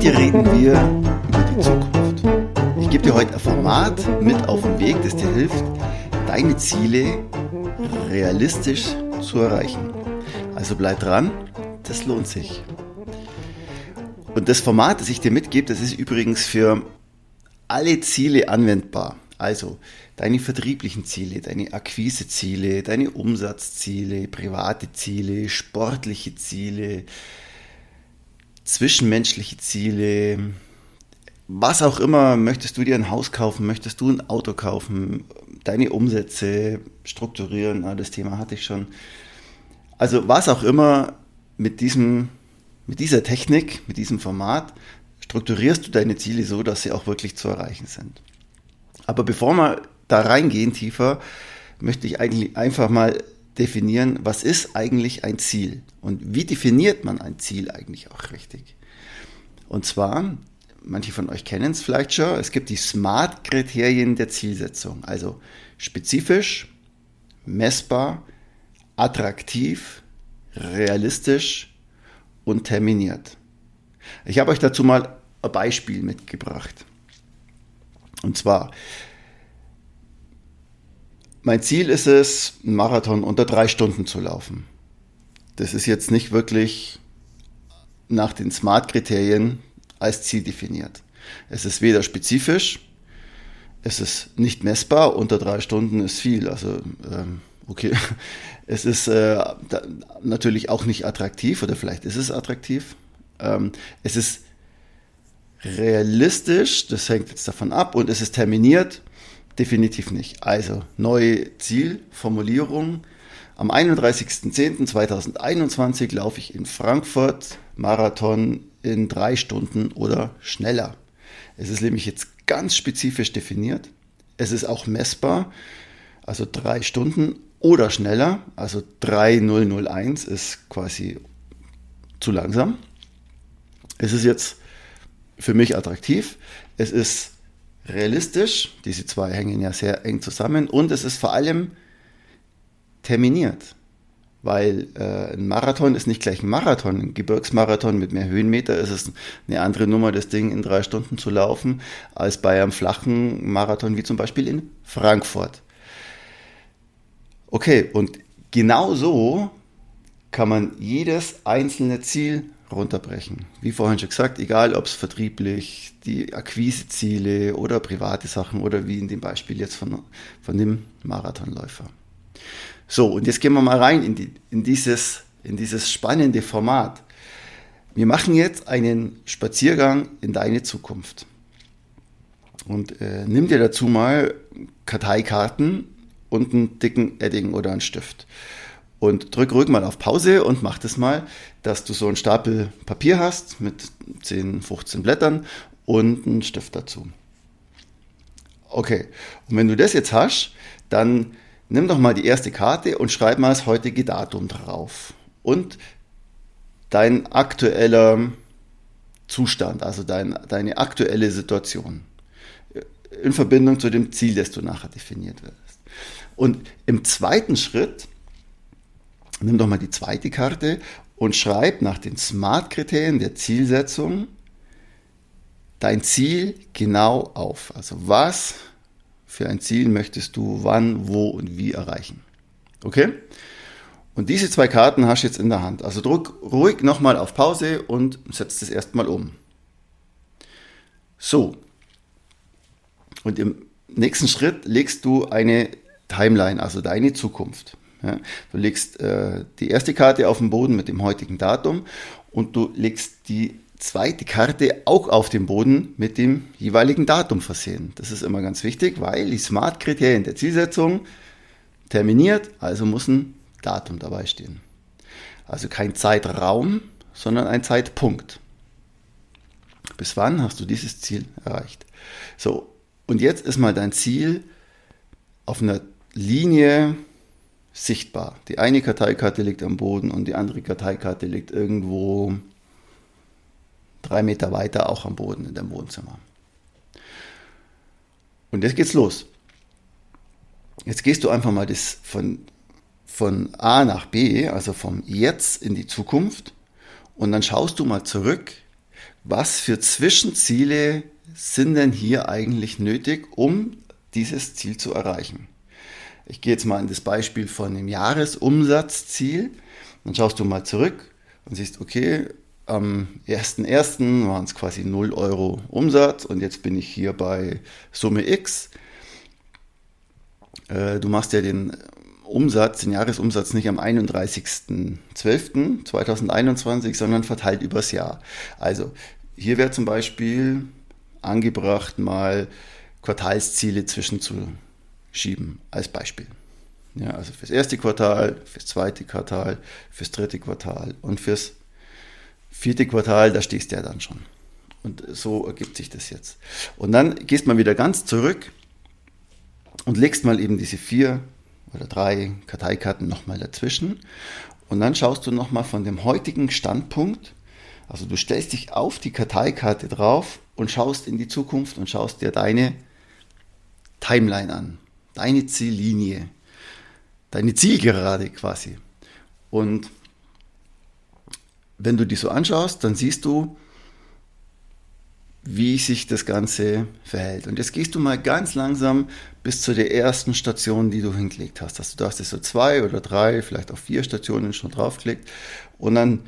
Heute reden wir über die Zukunft. Ich gebe dir heute ein Format mit auf den Weg, das dir hilft, deine Ziele realistisch zu erreichen. Also bleib dran, das lohnt sich. Und das Format, das ich dir mitgebe, das ist übrigens für alle Ziele anwendbar. Also deine vertrieblichen Ziele, deine Akquiseziele, deine Umsatzziele, private Ziele, sportliche Ziele, zwischenmenschliche Ziele, was auch immer, möchtest du dir ein Haus kaufen, möchtest du ein Auto kaufen, deine Umsätze strukturieren, ah, das Thema hatte ich schon. Also was auch immer mit diesem, mit dieser Technik, mit diesem Format, strukturierst du deine Ziele so, dass sie auch wirklich zu erreichen sind. Aber bevor wir da reingehen tiefer, möchte ich eigentlich einfach mal definieren, was ist eigentlich ein Ziel und wie definiert man ein Ziel eigentlich auch richtig. Und zwar, manche von euch kennen es vielleicht schon, es gibt die SMART-Kriterien der Zielsetzung, also spezifisch, messbar, attraktiv, realistisch und terminiert. Ich habe euch dazu mal ein Beispiel mitgebracht. Und zwar, mein Ziel ist es, einen Marathon unter drei Stunden zu laufen. Das ist jetzt nicht wirklich nach den SMART-Kriterien als Ziel definiert. Es ist weder spezifisch, es ist nicht messbar, unter drei Stunden ist viel. Also, ähm, okay, es ist äh, natürlich auch nicht attraktiv oder vielleicht ist es attraktiv. Ähm, es ist realistisch, das hängt jetzt davon ab und es ist terminiert Definitiv nicht. Also, neue Zielformulierung. Am 31.10.2021 laufe ich in Frankfurt Marathon in drei Stunden oder schneller. Es ist nämlich jetzt ganz spezifisch definiert. Es ist auch messbar, also drei Stunden oder schneller. Also 3001 ist quasi zu langsam. Es ist jetzt für mich attraktiv. Es ist realistisch. Diese zwei hängen ja sehr eng zusammen und es ist vor allem terminiert. Weil äh, ein Marathon ist nicht gleich ein Marathon. Ein Gebirgsmarathon mit mehr Höhenmeter ist es eine andere Nummer, das Ding in drei Stunden zu laufen, als bei einem flachen Marathon wie zum Beispiel in Frankfurt. Okay, und genau so kann man jedes einzelne Ziel runterbrechen. Wie vorhin schon gesagt, egal ob es vertrieblich, die Akquiseziele oder private Sachen oder wie in dem Beispiel jetzt von, von dem Marathonläufer. So, und jetzt gehen wir mal rein in, die, in, dieses, in dieses spannende Format. Wir machen jetzt einen Spaziergang in deine Zukunft. Und äh, nimm dir dazu mal Karteikarten und einen dicken Edding oder einen Stift und drück ruhig mal auf Pause und mach das mal, dass du so einen Stapel Papier hast mit 10, 15 Blättern und einen Stift dazu. Okay, und wenn du das jetzt hast, dann nimm doch mal die erste Karte und schreib mal das heutige Datum drauf. Und dein aktueller Zustand, also dein, deine aktuelle Situation in Verbindung zu dem Ziel, das du nachher definiert wirst. Und im zweiten Schritt Nimm doch mal die zweite Karte und schreib nach den SMART-Kriterien der Zielsetzung dein Ziel genau auf. Also was für ein Ziel möchtest du wann, wo und wie erreichen. Okay? Und diese zwei Karten hast du jetzt in der Hand. Also druck ruhig nochmal auf Pause und setz das erstmal um. So. Und im nächsten Schritt legst du eine Timeline, also deine Zukunft. Ja, du legst äh, die erste Karte auf den Boden mit dem heutigen Datum und du legst die zweite Karte auch auf dem Boden mit dem jeweiligen Datum versehen. Das ist immer ganz wichtig, weil die Smart-Kriterien der Zielsetzung terminiert, also muss ein Datum dabei stehen. Also kein Zeitraum, sondern ein Zeitpunkt. Bis wann hast du dieses Ziel erreicht? So, und jetzt ist mal dein Ziel auf einer Linie sichtbar. Die eine Karteikarte liegt am Boden und die andere Karteikarte liegt irgendwo drei Meter weiter auch am Boden in deinem Wohnzimmer. Und jetzt geht's los. Jetzt gehst du einfach mal das von von A nach B, also vom Jetzt in die Zukunft, und dann schaust du mal zurück, was für Zwischenziele sind denn hier eigentlich nötig, um dieses Ziel zu erreichen. Ich gehe jetzt mal in das Beispiel von dem Jahresumsatzziel. Dann schaust du mal zurück und siehst, okay, am 1.1. waren es quasi 0 Euro Umsatz und jetzt bin ich hier bei Summe X. Äh, du machst ja den Umsatz, den Jahresumsatz nicht am 31.12.2021, sondern verteilt übers Jahr. Also hier wäre zum Beispiel angebracht, mal Quartalsziele zwischenzuschieben als Beispiel. Ja, also fürs erste Quartal, fürs zweite Quartal, fürs dritte Quartal und fürs vierte Quartal, da stehst du ja dann schon. Und so ergibt sich das jetzt. Und dann gehst mal wieder ganz zurück und legst mal eben diese vier oder drei Karteikarten nochmal dazwischen. Und dann schaust du nochmal von dem heutigen Standpunkt, also du stellst dich auf die Karteikarte drauf und schaust in die Zukunft und schaust dir deine Timeline an, deine Ziellinie, deine Zielgerade quasi. Und wenn du die so anschaust, dann siehst du, wie sich das Ganze verhält. Und jetzt gehst du mal ganz langsam bis zu der ersten Station, die du hingelegt hast. Also du hast jetzt so zwei oder drei, vielleicht auch vier Stationen schon draufgelegt. Und dann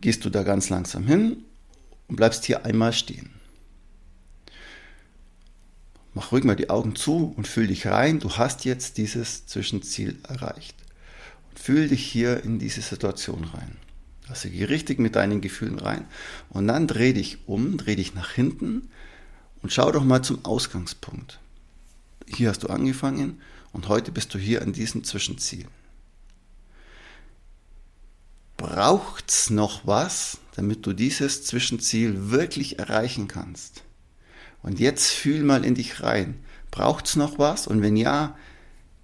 gehst du da ganz langsam hin und bleibst hier einmal stehen. Mach ruhig mal die Augen zu und fühl dich rein. Du hast jetzt dieses Zwischenziel erreicht. Und fühl dich hier in diese Situation rein. Also geh richtig mit deinen Gefühlen rein. Und dann dreh dich um, dreh dich nach hinten und schau doch mal zum Ausgangspunkt. Hier hast du angefangen und heute bist du hier an diesem Zwischenziel. Braucht's noch was, damit du dieses Zwischenziel wirklich erreichen kannst? Und jetzt fühl mal in dich rein. Braucht's noch was? Und wenn ja,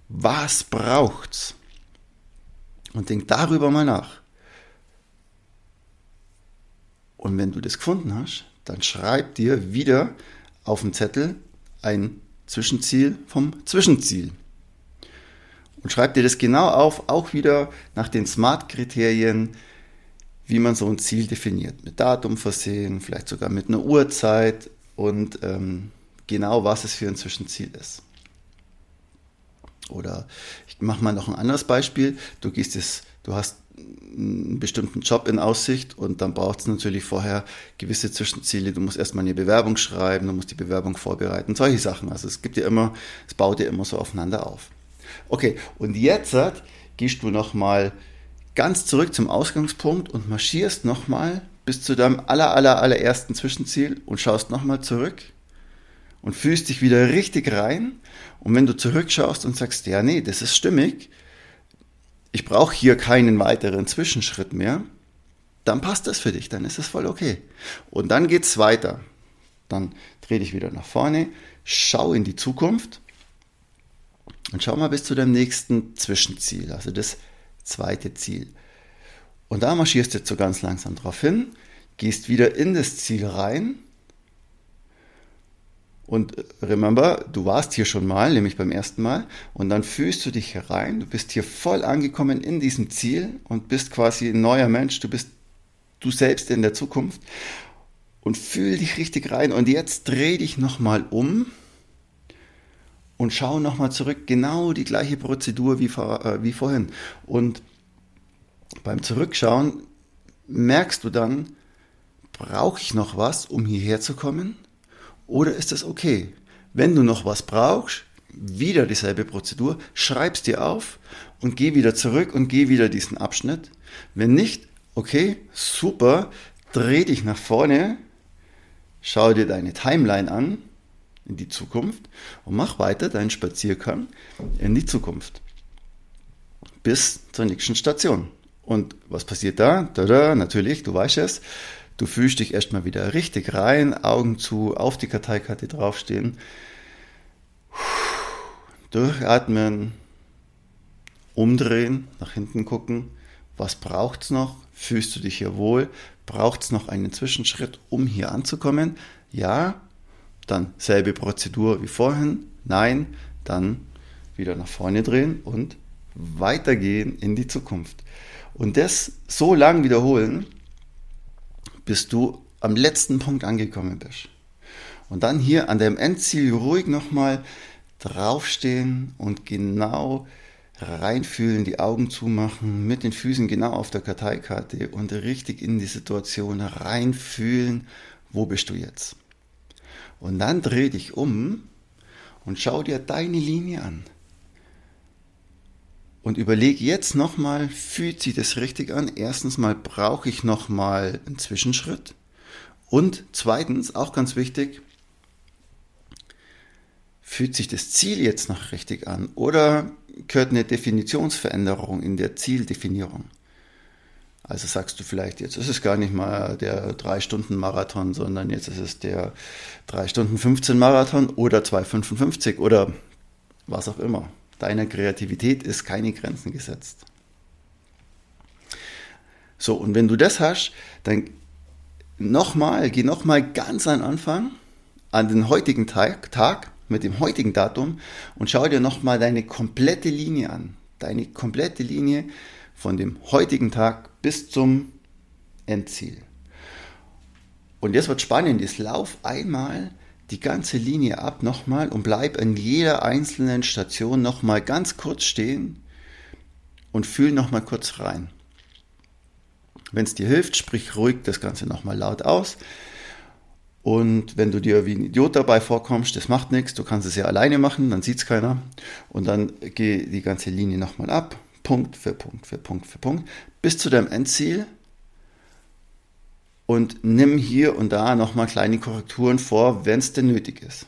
was braucht's? Und denk darüber mal nach. Und wenn du das gefunden hast, dann schreib dir wieder auf den Zettel ein Zwischenziel vom Zwischenziel. Und schreib dir das genau auf, auch wieder nach den SMART-Kriterien, wie man so ein Ziel definiert. Mit Datum versehen, vielleicht sogar mit einer Uhrzeit und ähm, genau, was es für ein Zwischenziel ist. Oder ich mache mal noch ein anderes Beispiel. Du gehst es, du hast einen bestimmten Job in Aussicht und dann braucht es natürlich vorher gewisse Zwischenziele. Du musst erstmal eine Bewerbung schreiben, du musst die Bewerbung vorbereiten, solche Sachen. Also es gibt ja immer, es baut ja immer so aufeinander auf. Okay, und jetzt gehst du nochmal ganz zurück zum Ausgangspunkt und marschierst nochmal bis zu deinem aller, aller, allerersten Zwischenziel und schaust nochmal zurück und fühlst dich wieder richtig rein. Und wenn du zurückschaust und sagst, ja, nee, das ist stimmig, ich brauche hier keinen weiteren Zwischenschritt mehr, dann passt das für dich, dann ist es voll okay. Und dann geht es weiter. Dann dreh dich wieder nach vorne, schau in die Zukunft und schau mal bis zu deinem nächsten Zwischenziel, also das zweite Ziel. Und da marschierst du jetzt so ganz langsam drauf hin, gehst wieder in das Ziel rein. Und remember, du warst hier schon mal, nämlich beim ersten Mal, und dann fühlst du dich herein, du bist hier voll angekommen in diesem Ziel und bist quasi ein neuer Mensch, du bist du selbst in der Zukunft. Und fühl dich richtig rein. Und jetzt dreh dich nochmal um und schau nochmal zurück, genau die gleiche Prozedur wie, vor, äh, wie vorhin. Und beim Zurückschauen merkst du dann, brauche ich noch was, um hierher zu kommen? Oder ist es okay? Wenn du noch was brauchst, wieder dieselbe Prozedur, schreib's dir auf und geh wieder zurück und geh wieder diesen Abschnitt. Wenn nicht, okay, super, dreh dich nach vorne, schau dir deine Timeline an in die Zukunft und mach weiter deinen Spaziergang in die Zukunft. Bis zur nächsten Station. Und was passiert da? Tada, natürlich, du weißt es. Du fühlst dich erstmal wieder richtig rein, Augen zu, auf die Karteikarte draufstehen. Durchatmen, umdrehen, nach hinten gucken. Was braucht's noch? Fühlst du dich hier wohl? Braucht's noch einen Zwischenschritt, um hier anzukommen? Ja, dann selbe Prozedur wie vorhin. Nein, dann wieder nach vorne drehen und weitergehen in die Zukunft. Und das so lang wiederholen, bis du am letzten Punkt angekommen bist. Und dann hier an dem Endziel ruhig nochmal draufstehen und genau reinfühlen, die Augen zumachen, mit den Füßen genau auf der Karteikarte und richtig in die Situation reinfühlen, wo bist du jetzt. Und dann dreh dich um und schau dir deine Linie an. Und überleg jetzt nochmal, fühlt sich das richtig an? Erstens mal brauche ich nochmal einen Zwischenschritt. Und zweitens, auch ganz wichtig, fühlt sich das Ziel jetzt noch richtig an? Oder gehört eine Definitionsveränderung in der Zieldefinierung? Also sagst du vielleicht, jetzt ist es gar nicht mal der 3-Stunden-Marathon, sondern jetzt ist es der 3-Stunden-15-Marathon oder 2,55 oder was auch immer deiner Kreativität ist keine Grenzen gesetzt. So, und wenn du das hast, dann nochmal, geh nochmal ganz an Anfang, an den heutigen Tag, Tag mit dem heutigen Datum und schau dir nochmal deine komplette Linie an. Deine komplette Linie von dem heutigen Tag bis zum Endziel. Und jetzt wird spannend, jetzt lauf einmal die ganze Linie ab nochmal und bleib an jeder einzelnen Station nochmal ganz kurz stehen und fühl nochmal kurz rein. Wenn es dir hilft, sprich ruhig das Ganze nochmal laut aus. Und wenn du dir wie ein Idiot dabei vorkommst, das macht nichts, du kannst es ja alleine machen, dann sieht es keiner. Und dann geh die ganze Linie nochmal ab, Punkt für Punkt für Punkt für Punkt, bis zu deinem Endziel und nimm hier und da nochmal kleine Korrekturen vor, wenn es denn nötig ist.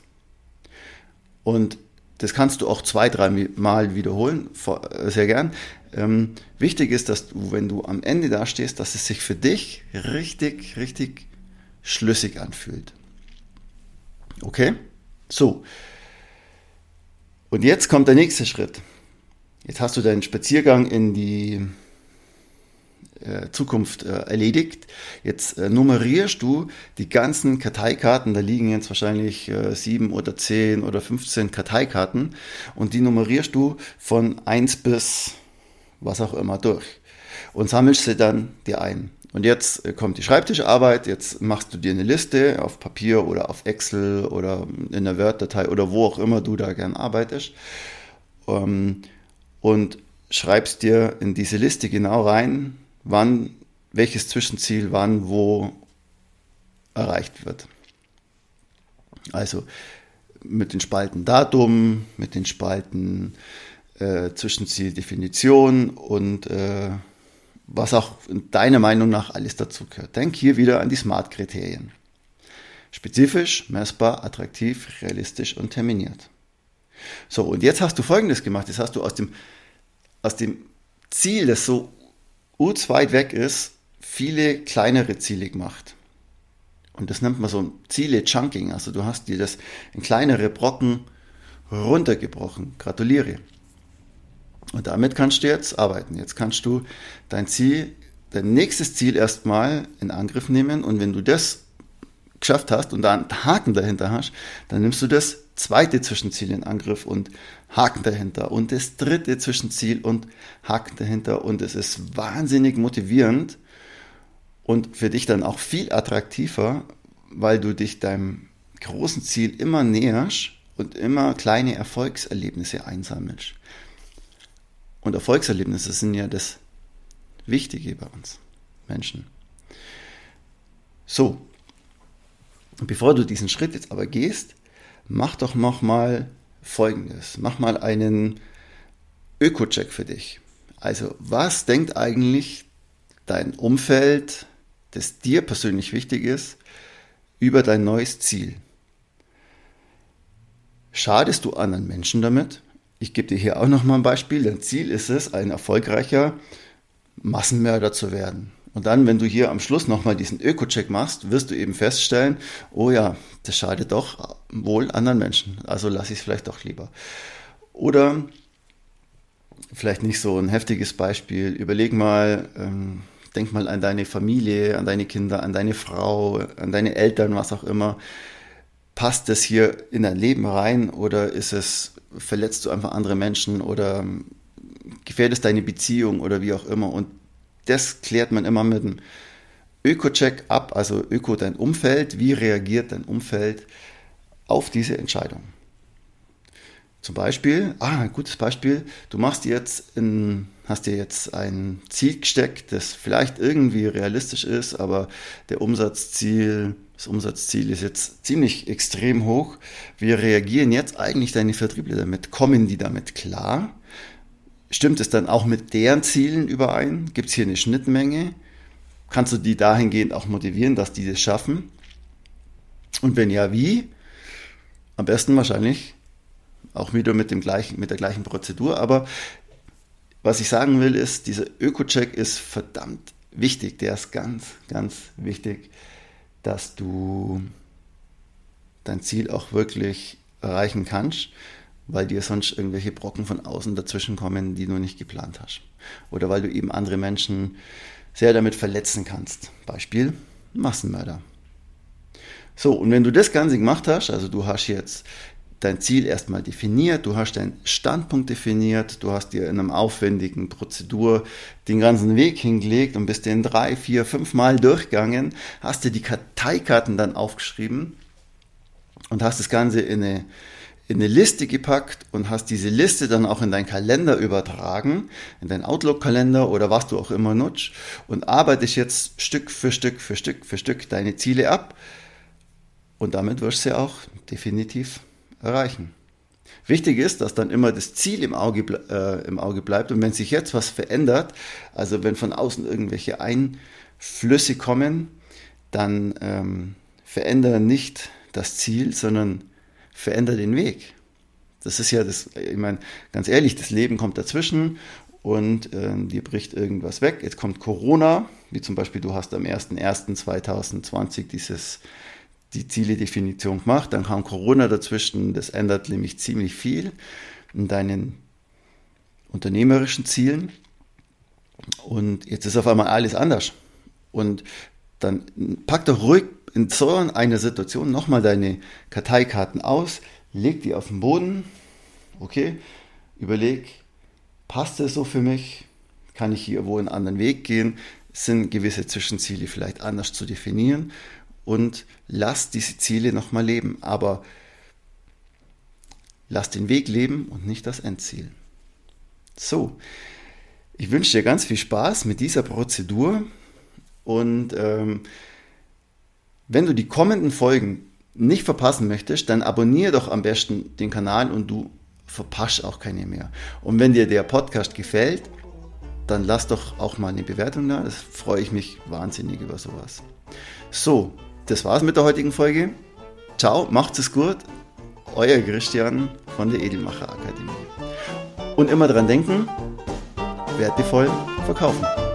Und das kannst du auch zwei, drei Mal wiederholen, äh, sehr gern. Ähm, wichtig ist, dass du, wenn du am Ende da stehst, dass es sich für dich richtig, richtig schlüssig anfühlt. Okay? So. Und jetzt kommt der nächste Schritt. Jetzt hast du deinen Spaziergang in die Zukunft äh, erledigt. Jetzt äh, nummerierst du die ganzen Karteikarten, da liegen jetzt wahrscheinlich äh, sieben oder zehn oder 15 Karteikarten und die nummerierst du von eins bis was auch immer durch und sammelst sie dann dir ein. Und jetzt äh, kommt die Schreibtischarbeit, jetzt machst du dir eine Liste auf Papier oder auf Excel oder in der Word-Datei oder wo auch immer du da gern arbeitest ähm, und schreibst dir in diese Liste genau rein, wann, welches Zwischenziel wann wo erreicht wird. Also mit den Spalten Datum, mit den Spalten äh, Zwischenzieldefinition und äh, was auch deiner Meinung nach alles dazu gehört. Denk hier wieder an die Smart-Kriterien. Spezifisch, messbar, attraktiv, realistisch und terminiert. So, und jetzt hast du Folgendes gemacht. Jetzt hast du aus dem, aus dem Ziel, das so urz weit weg ist, viele kleinere Ziele gemacht. Und das nennt man so Ziele-Chunking. Also du hast dir das in kleinere Brocken runtergebrochen. Gratuliere. Und damit kannst du jetzt arbeiten. Jetzt kannst du dein Ziel, dein nächstes Ziel erstmal in Angriff nehmen. Und wenn du das geschafft hast und da einen Haken dahinter hast, dann nimmst du das zweite Zwischenziel in Angriff und Haken dahinter und das dritte Zwischenziel und Haken dahinter und es ist wahnsinnig motivierend und für dich dann auch viel attraktiver, weil du dich deinem großen Ziel immer näherst und immer kleine Erfolgserlebnisse einsammelst. Und Erfolgserlebnisse sind ja das Wichtige bei uns Menschen. So, bevor du diesen Schritt jetzt aber gehst, mach doch noch mal Folgendes. Mach mal einen Öko-Check für dich. Also, was denkt eigentlich dein Umfeld, das dir persönlich wichtig ist, über dein neues Ziel? Schadest du anderen Menschen damit? Ich gebe dir hier auch noch mal ein Beispiel. Dein Ziel ist es, ein erfolgreicher Massenmörder zu werden. Und dann, wenn du hier am Schluss nochmal diesen Öko-Check machst, wirst du eben feststellen, oh ja, das schadet doch wohl anderen Menschen. Also lasse ich es vielleicht doch lieber. Oder vielleicht nicht so ein heftiges Beispiel. Überleg mal, ähm, denk mal an deine Familie, an deine Kinder, an deine Frau, an deine Eltern, was auch immer. Passt das hier in dein Leben rein oder ist es, verletzt du einfach andere Menschen oder gefährdest deine Beziehung oder wie auch immer? Und das klärt man immer mit einem Öko-Check ab, also Öko dein Umfeld, wie reagiert dein Umfeld auf diese Entscheidung. Zum Beispiel, ah, ein gutes Beispiel, du machst jetzt in, hast dir jetzt ein Ziel gesteckt, das vielleicht irgendwie realistisch ist, aber der Umsatzziel, das Umsatzziel ist jetzt ziemlich extrem hoch. Wie reagieren jetzt eigentlich deine Vertriebler damit? Kommen die damit klar? Stimmt es dann auch mit deren Zielen überein? Gibt es hier eine Schnittmenge? Kannst du die dahingehend auch motivieren, dass die das schaffen? Und wenn ja, wie? Am besten wahrscheinlich auch wieder mit, dem gleichen, mit der gleichen Prozedur. Aber was ich sagen will, ist, dieser Öko-Check ist verdammt wichtig. Der ist ganz, ganz wichtig, dass du dein Ziel auch wirklich erreichen kannst weil dir sonst irgendwelche Brocken von außen dazwischen kommen, die du nicht geplant hast. Oder weil du eben andere Menschen sehr damit verletzen kannst. Beispiel Massenmörder. So, und wenn du das Ganze gemacht hast, also du hast jetzt dein Ziel erstmal definiert, du hast deinen Standpunkt definiert, du hast dir in einem aufwendigen Prozedur den ganzen Weg hingelegt und bist den drei, vier, fünf Mal durchgegangen, hast dir die Karteikarten dann aufgeschrieben und hast das Ganze in eine in eine Liste gepackt und hast diese Liste dann auch in deinen Kalender übertragen, in deinen Outlook-Kalender oder was du auch immer nutzt und arbeitest jetzt Stück für Stück für Stück für Stück deine Ziele ab und damit wirst du sie auch definitiv erreichen. Wichtig ist, dass dann immer das Ziel im Auge, äh, im Auge bleibt und wenn sich jetzt was verändert, also wenn von außen irgendwelche Einflüsse kommen, dann ähm, verändere nicht das Ziel, sondern verändere den Weg. Das ist ja das, ich meine, ganz ehrlich, das Leben kommt dazwischen und äh, dir bricht irgendwas weg. Jetzt kommt Corona, wie zum Beispiel du hast am 01.01.2020 dieses, die Zieledefinition gemacht, dann kam Corona dazwischen, das ändert nämlich ziemlich viel in deinen unternehmerischen Zielen und jetzt ist auf einmal alles anders. Und dann pack doch ruhig in so einer Situation nochmal deine Karteikarten aus, leg die auf den Boden, okay, überleg, passt es so für mich? Kann ich hier wo einen anderen Weg gehen? Sind gewisse Zwischenziele vielleicht anders zu definieren? Und lass diese Ziele nochmal leben, aber lass den Weg leben und nicht das Endziel. So, ich wünsche dir ganz viel Spaß mit dieser Prozedur und ähm, wenn du die kommenden Folgen nicht verpassen möchtest, dann abonniere doch am besten den Kanal und du verpasst auch keine mehr. Und wenn dir der Podcast gefällt, dann lass doch auch mal eine Bewertung da. Das freue ich mich wahnsinnig über sowas. So, das war's mit der heutigen Folge. Ciao, macht's es gut. Euer Christian von der Edelmacher Akademie. Und immer dran denken, wertevoll verkaufen.